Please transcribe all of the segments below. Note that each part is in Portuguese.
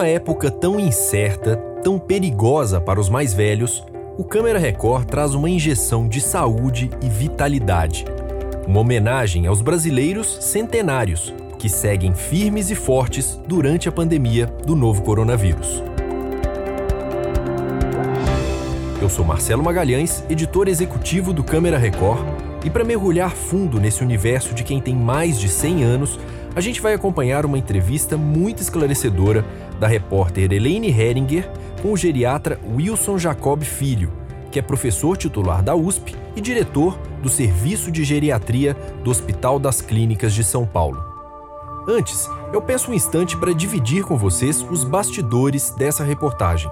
Numa época tão incerta, tão perigosa para os mais velhos, o Câmera Record traz uma injeção de saúde e vitalidade. Uma homenagem aos brasileiros centenários que seguem firmes e fortes durante a pandemia do novo coronavírus. Eu sou Marcelo Magalhães, editor executivo do Câmera Record, e para mergulhar fundo nesse universo de quem tem mais de 100 anos, a gente vai acompanhar uma entrevista muito esclarecedora da repórter Elaine Heringer com o geriatra Wilson Jacob Filho, que é professor titular da USP e diretor do Serviço de Geriatria do Hospital das Clínicas de São Paulo. Antes, eu peço um instante para dividir com vocês os bastidores dessa reportagem.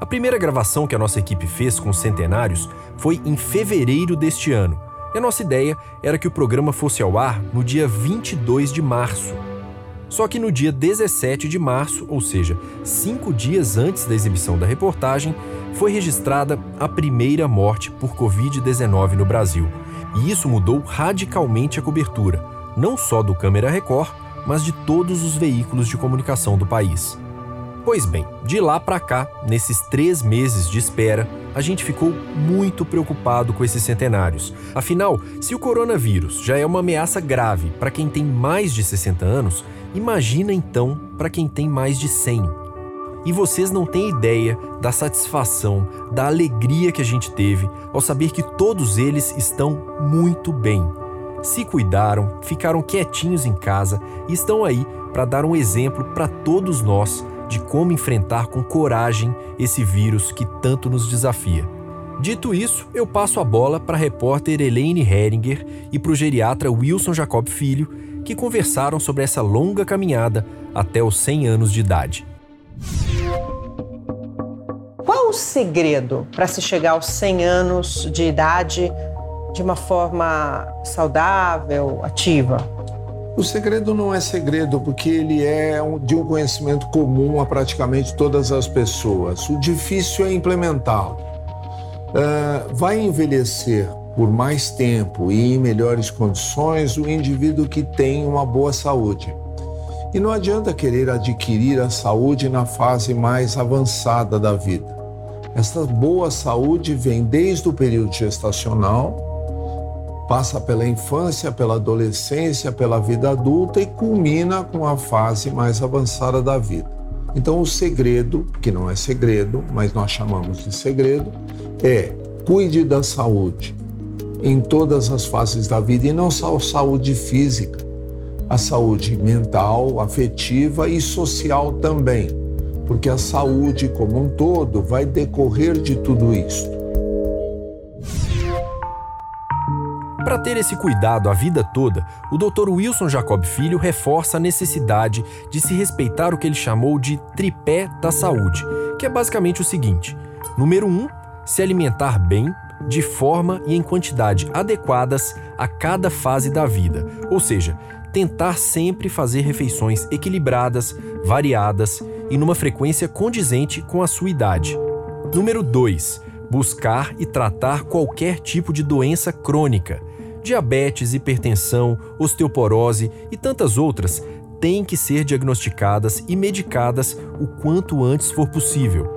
A primeira gravação que a nossa equipe fez com os centenários foi em fevereiro deste ano e a nossa ideia era que o programa fosse ao ar no dia 22 de março. Só que no dia 17 de março, ou seja, cinco dias antes da exibição da reportagem, foi registrada a primeira morte por Covid-19 no Brasil. E isso mudou radicalmente a cobertura, não só do Câmera Record, mas de todos os veículos de comunicação do país. Pois bem, de lá para cá, nesses três meses de espera, a gente ficou muito preocupado com esses centenários. Afinal, se o coronavírus já é uma ameaça grave para quem tem mais de 60 anos, imagina então para quem tem mais de 100. E vocês não têm ideia da satisfação, da alegria que a gente teve ao saber que todos eles estão muito bem. Se cuidaram, ficaram quietinhos em casa e estão aí para dar um exemplo para todos nós de como enfrentar com coragem esse vírus que tanto nos desafia. Dito isso, eu passo a bola para a repórter Elaine Heringer e para o geriatra Wilson Jacob Filho, que conversaram sobre essa longa caminhada até os 100 anos de idade. Qual o segredo para se chegar aos 100 anos de idade de uma forma saudável, ativa? O segredo não é segredo, porque ele é de um conhecimento comum a praticamente todas as pessoas. O difícil é implementá-lo. Uh, vai envelhecer por mais tempo e em melhores condições o indivíduo que tem uma boa saúde. E não adianta querer adquirir a saúde na fase mais avançada da vida. Essa boa saúde vem desde o período gestacional passa pela infância, pela adolescência, pela vida adulta e culmina com a fase mais avançada da vida. Então, o segredo, que não é segredo, mas nós chamamos de segredo, é cuide da saúde em todas as fases da vida e não só a saúde física, a saúde mental, afetiva e social também, porque a saúde como um todo vai decorrer de tudo isso. Para ter esse cuidado a vida toda, o Dr. Wilson Jacob Filho reforça a necessidade de se respeitar o que ele chamou de tripé da saúde, que é basicamente o seguinte: número 1, um, se alimentar bem, de forma e em quantidade adequadas a cada fase da vida, ou seja, tentar sempre fazer refeições equilibradas, variadas e numa frequência condizente com a sua idade. Número 2. Buscar e tratar qualquer tipo de doença crônica, diabetes, hipertensão, osteoporose e tantas outras têm que ser diagnosticadas e medicadas o quanto antes for possível.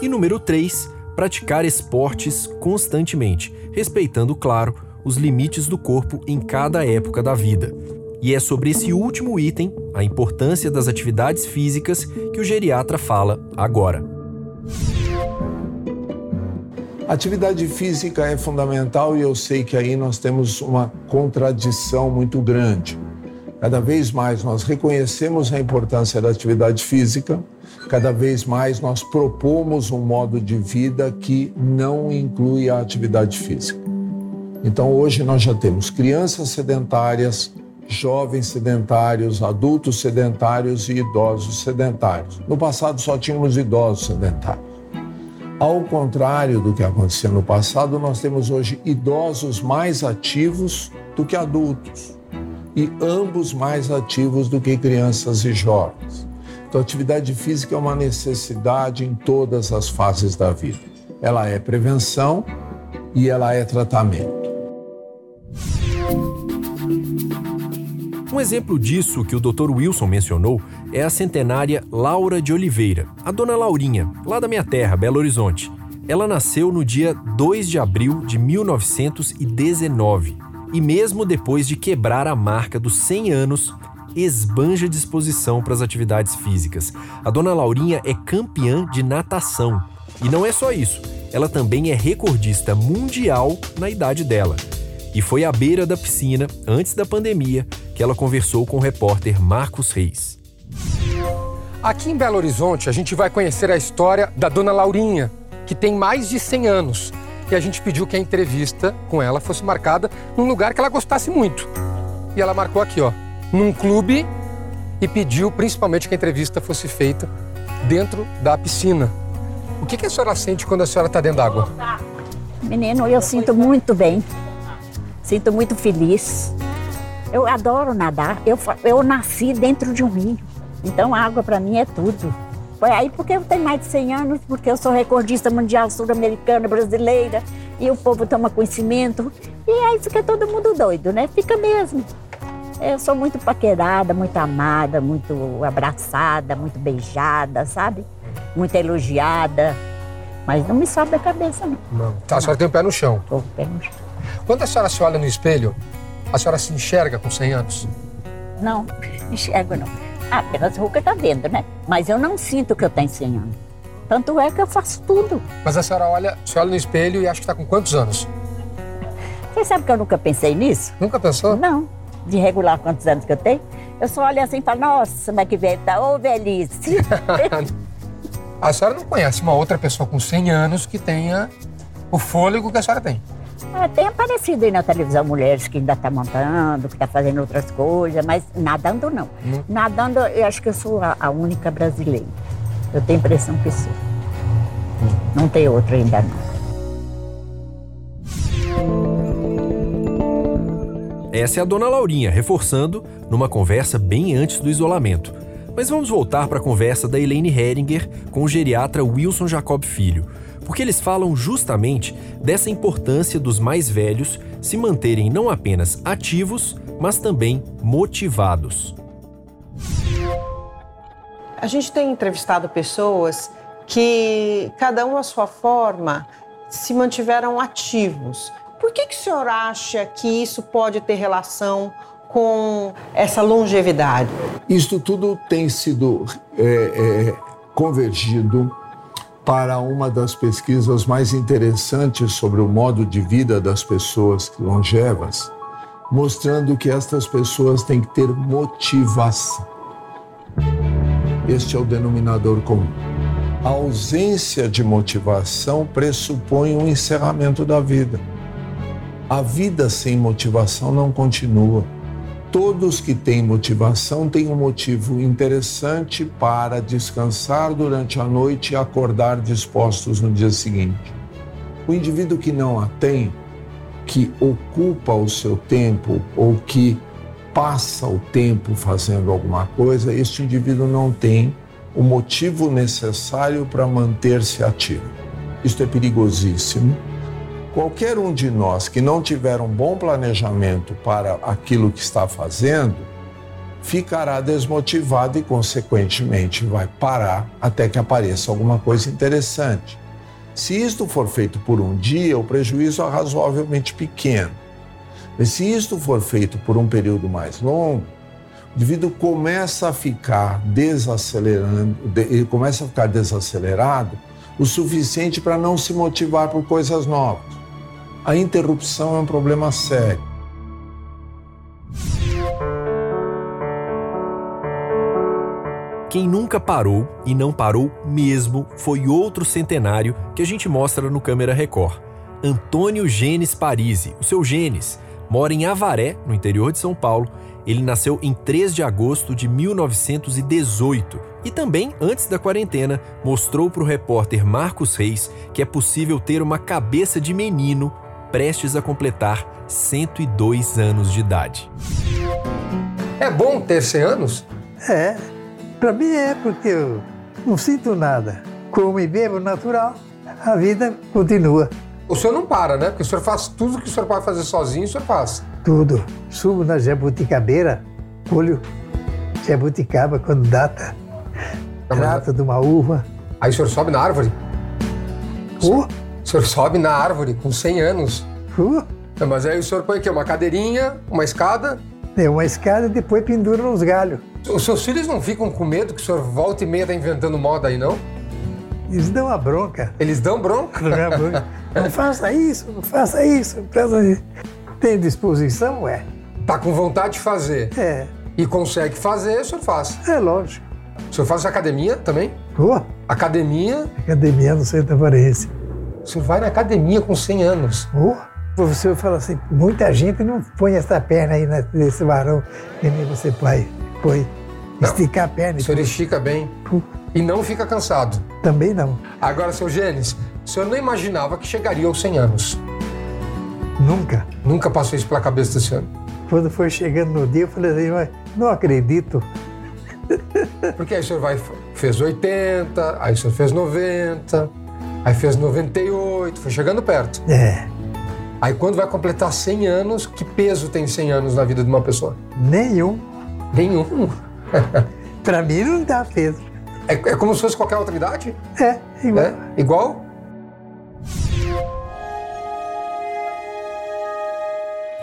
E número 3, praticar esportes constantemente, respeitando, claro, os limites do corpo em cada época da vida. E é sobre esse último item, a importância das atividades físicas, que o geriatra fala agora. Atividade física é fundamental e eu sei que aí nós temos uma contradição muito grande. Cada vez mais nós reconhecemos a importância da atividade física, cada vez mais nós propomos um modo de vida que não inclui a atividade física. Então hoje nós já temos crianças sedentárias, jovens sedentários, adultos sedentários e idosos sedentários. No passado só tínhamos idosos sedentários. Ao contrário do que acontecia no passado, nós temos hoje idosos mais ativos do que adultos e ambos mais ativos do que crianças e jovens. Então, atividade física é uma necessidade em todas as fases da vida. Ela é prevenção e ela é tratamento. Um exemplo disso que o Dr. Wilson mencionou é a centenária Laura de Oliveira, a dona Laurinha, lá da minha terra, Belo Horizonte. Ela nasceu no dia 2 de abril de 1919 e, mesmo depois de quebrar a marca dos 100 anos, esbanja disposição para as atividades físicas. A dona Laurinha é campeã de natação. E não é só isso, ela também é recordista mundial na idade dela. E foi à beira da piscina, antes da pandemia, que ela conversou com o repórter Marcos Reis. Aqui em Belo Horizonte, a gente vai conhecer a história da dona Laurinha, que tem mais de 100 anos. E a gente pediu que a entrevista com ela fosse marcada num lugar que ela gostasse muito. E ela marcou aqui, ó, num clube e pediu principalmente que a entrevista fosse feita dentro da piscina. O que, que a senhora sente quando a senhora está dentro d'água? Menino, eu sinto muito bem. Sinto muito feliz. Eu adoro nadar. Eu, eu nasci dentro de um rio. Então, água para mim é tudo. Foi aí porque eu tenho mais de 100 anos, porque eu sou recordista mundial sul-americana, brasileira, e o povo toma conhecimento. E aí fica todo mundo doido, né? Fica mesmo. Eu sou muito paquerada, muito amada, muito abraçada, muito beijada, sabe? Muito elogiada. Mas não me sobe a cabeça, não. Não. Tá, a senhora tem o pé no chão. Tô com o pé no chão. Quando a senhora se olha no espelho, a senhora se enxerga com 100 anos? Não, enxergo não. Ah, pelas rugas tá vendo, né? Mas eu não sinto que eu tenho 100 anos. Tanto é que eu faço tudo. Mas a senhora olha, você olha no espelho e acha que está com quantos anos? Você sabe que eu nunca pensei nisso? Nunca pensou? Não. De regular quantos anos que eu tenho. Eu só olho assim e falo, nossa, mas que velho tá, ô velhice. a senhora não conhece uma outra pessoa com 100 anos que tenha o fôlego que a senhora tem? É, tem aparecido aí na televisão mulheres que ainda tá montando, que tá fazendo outras coisas, mas nadando não. Hum. Nadando, eu acho que eu sou a, a, única brasileira. Eu tenho a impressão que sou. Hum. Não tem outra ainda não. Essa é a dona Laurinha, reforçando numa conversa bem antes do isolamento. Mas vamos voltar para a conversa da Elaine Heringer com o geriatra Wilson Jacob Filho porque eles falam justamente dessa importância dos mais velhos se manterem não apenas ativos, mas também motivados. A gente tem entrevistado pessoas que, cada um à sua forma, se mantiveram ativos. Por que, que o senhor acha que isso pode ter relação com essa longevidade? Isto tudo tem sido é, é, convergido para uma das pesquisas mais interessantes sobre o modo de vida das pessoas longevas, mostrando que estas pessoas têm que ter motivação. Este é o denominador comum. A ausência de motivação pressupõe um encerramento da vida. A vida sem motivação não continua. Todos que têm motivação têm um motivo interessante para descansar durante a noite e acordar dispostos no dia seguinte. O indivíduo que não a tem, que ocupa o seu tempo ou que passa o tempo fazendo alguma coisa, este indivíduo não tem o motivo necessário para manter-se ativo. Isto é perigosíssimo Qualquer um de nós que não tiver um bom planejamento para aquilo que está fazendo, ficará desmotivado e, consequentemente, vai parar até que apareça alguma coisa interessante. Se isto for feito por um dia, o prejuízo é razoavelmente pequeno. Mas se isto for feito por um período mais longo, o indivíduo começa a ficar desacelerando, ele começa a ficar desacelerado o suficiente para não se motivar por coisas novas a interrupção é um problema sério. Quem nunca parou e não parou mesmo foi outro centenário que a gente mostra no Câmera Record. Antônio Genes Parisi, o seu Genes, mora em Avaré, no interior de São Paulo. Ele nasceu em 3 de agosto de 1918 e também, antes da quarentena, mostrou para o repórter Marcos Reis que é possível ter uma cabeça de menino prestes a completar 102 anos de idade. É bom ter 100 anos? É, para mim é, porque eu não sinto nada. Como e bebo natural, a vida continua. O senhor não para, né? Porque o senhor faz tudo que o senhor pode fazer sozinho, o senhor faz. Tudo. Subo na jabuticabeira, colho jabuticaba quando data, mas- trata de uma uva. Aí o senhor sobe na árvore? Uh, O senhor sobe na árvore com 100 anos. uh, Mas aí o senhor põe o quê? Uma cadeirinha, uma escada? é uma escada e depois pendura nos galhos. Os seus filhos não ficam com medo que o senhor volta e meia tá inventando moda aí, não? Eles dão uma bronca. Eles dão bronca? Não, é bronca. Não faça isso, não faça isso. não faça isso. Tem disposição? É. Tá com vontade de fazer É, e consegue fazer, o senhor faz. é lógico. O senhor faz academia também? Uh, Academia? academia no centro Aparência. O senhor vai na academia com 100 anos. Uh, o professor fala assim, muita gente não põe essa perna aí nesse varão que nem você. Põe. Não. Esticar a perna. O senhor estica bem e não fica cansado. Também não. Agora, seu Gênesis, o senhor não imaginava que chegaria aos 100 anos. Nunca. Nunca passou isso pela cabeça do senhor. Quando foi chegando no dia, eu falei assim, "Mas não acredito. Porque aí o senhor vai, fez 80, aí o senhor fez 90, aí fez 98, foi chegando perto. É, Aí quando vai completar 100 anos, que peso tem 100 anos na vida de uma pessoa? nenhum. Nenhum. Pra mim não dá peso. É, é como se fosse qualquer outra idade? É, igual. É? Igual?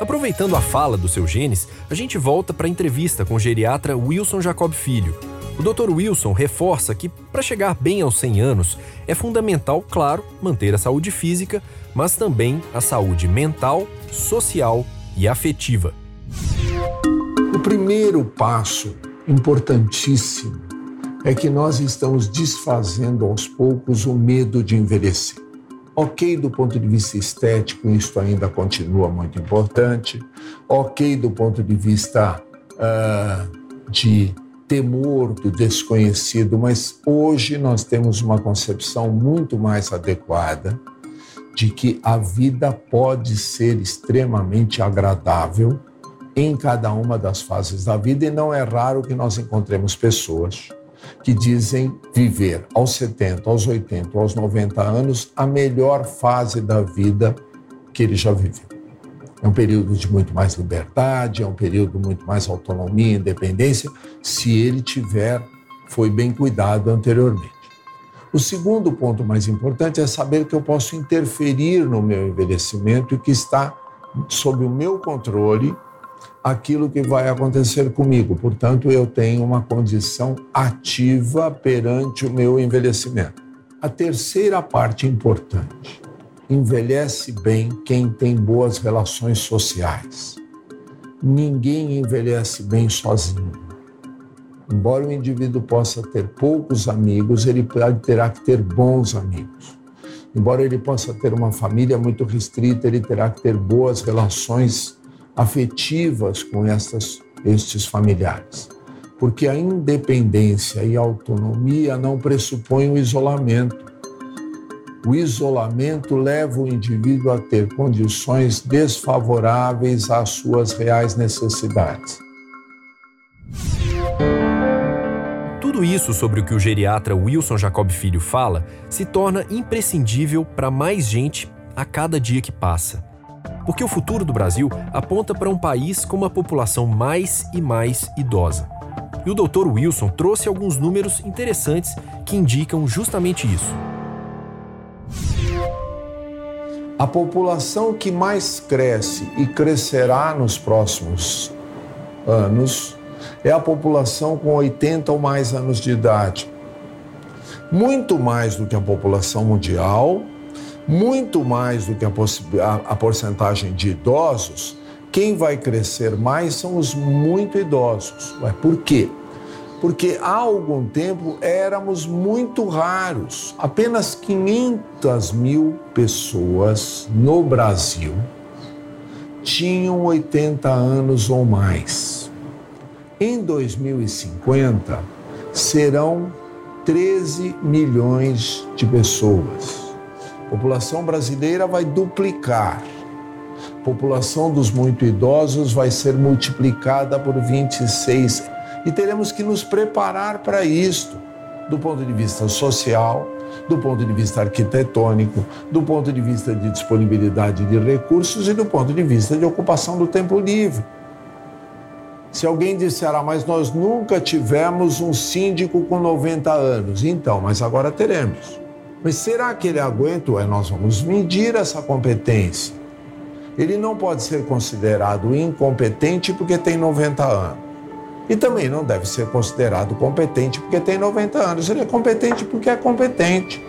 Aproveitando a fala do seu genes, a gente volta para a entrevista com o geriatra Wilson Jacob Filho. O Dr. Wilson reforça que, para chegar bem aos 100 anos, é fundamental, claro, manter a saúde física, mas também a saúde mental, social e afetiva. O primeiro passo importantíssimo é que nós estamos desfazendo aos poucos o medo de envelhecer. Ok, do ponto de vista estético, isso ainda continua muito importante. Ok, do ponto de vista ah, de temor do desconhecido, mas hoje nós temos uma concepção muito mais adequada de que a vida pode ser extremamente agradável em cada uma das fases da vida e não é raro que nós encontremos pessoas que dizem viver aos 70, aos 80, aos 90 anos a melhor fase da vida que ele já viveu. É um período de muito mais liberdade, é um período muito mais autonomia, independência, se ele tiver foi bem cuidado anteriormente. O segundo ponto mais importante é saber que eu posso interferir no meu envelhecimento e que está sob o meu controle aquilo que vai acontecer comigo. Portanto, eu tenho uma condição ativa perante o meu envelhecimento. A terceira parte importante: envelhece bem quem tem boas relações sociais. Ninguém envelhece bem sozinho. Embora o indivíduo possa ter poucos amigos, ele terá que ter bons amigos. Embora ele possa ter uma família muito restrita, ele terá que ter boas relações afetivas com essas, estes familiares. Porque a independência e a autonomia não pressupõem o isolamento. O isolamento leva o indivíduo a ter condições desfavoráveis às suas reais necessidades. Tudo isso sobre o que o geriatra Wilson Jacob Filho fala se torna imprescindível para mais gente a cada dia que passa. Porque o futuro do Brasil aponta para um país com uma população mais e mais idosa. E o Dr. Wilson trouxe alguns números interessantes que indicam justamente isso. A população que mais cresce e crescerá nos próximos anos é a população com 80 ou mais anos de idade. Muito mais do que a população mundial, muito mais do que a, a, a porcentagem de idosos, quem vai crescer mais são os muito idosos. Por quê? Porque há algum tempo éramos muito raros. Apenas 500 mil pessoas no Brasil tinham 80 anos ou mais. Em 2050, serão 13 milhões de pessoas. A população brasileira vai duplicar. A população dos muito idosos vai ser multiplicada por 26. E teremos que nos preparar para isto, do ponto de vista social, do ponto de vista arquitetônico, do ponto de vista de disponibilidade de recursos e do ponto de vista de ocupação do tempo livre. Se alguém disser, ah, mas nós nunca tivemos um síndico com 90 anos, então, mas agora teremos. Mas será que ele aguenta? Nós vamos medir essa competência. Ele não pode ser considerado incompetente porque tem 90 anos. E também não deve ser considerado competente porque tem 90 anos. Ele é competente porque é competente.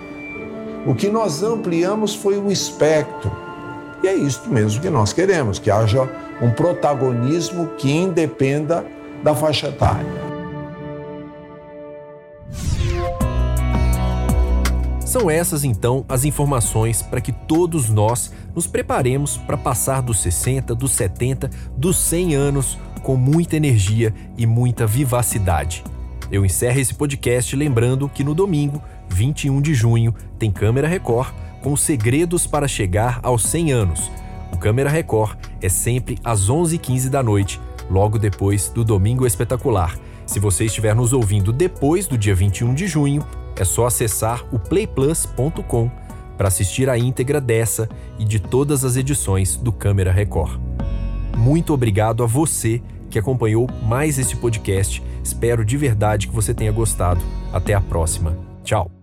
O que nós ampliamos foi o espectro. E é isto mesmo que nós queremos, que haja um protagonismo que independa da faixa etária. São essas então as informações para que todos nós nos preparemos para passar dos 60, dos 70, dos 100 anos com muita energia e muita vivacidade. Eu encerro esse podcast lembrando que no domingo, 21 de junho, tem Câmera Record com segredos para chegar aos 100 anos. O Câmera Record é sempre às 11h15 da noite, logo depois do Domingo Espetacular. Se você estiver nos ouvindo depois do dia 21 de junho, é só acessar o playplus.com para assistir a íntegra dessa e de todas as edições do Câmera Record. Muito obrigado a você que acompanhou mais esse podcast. Espero de verdade que você tenha gostado. Até a próxima. Tchau.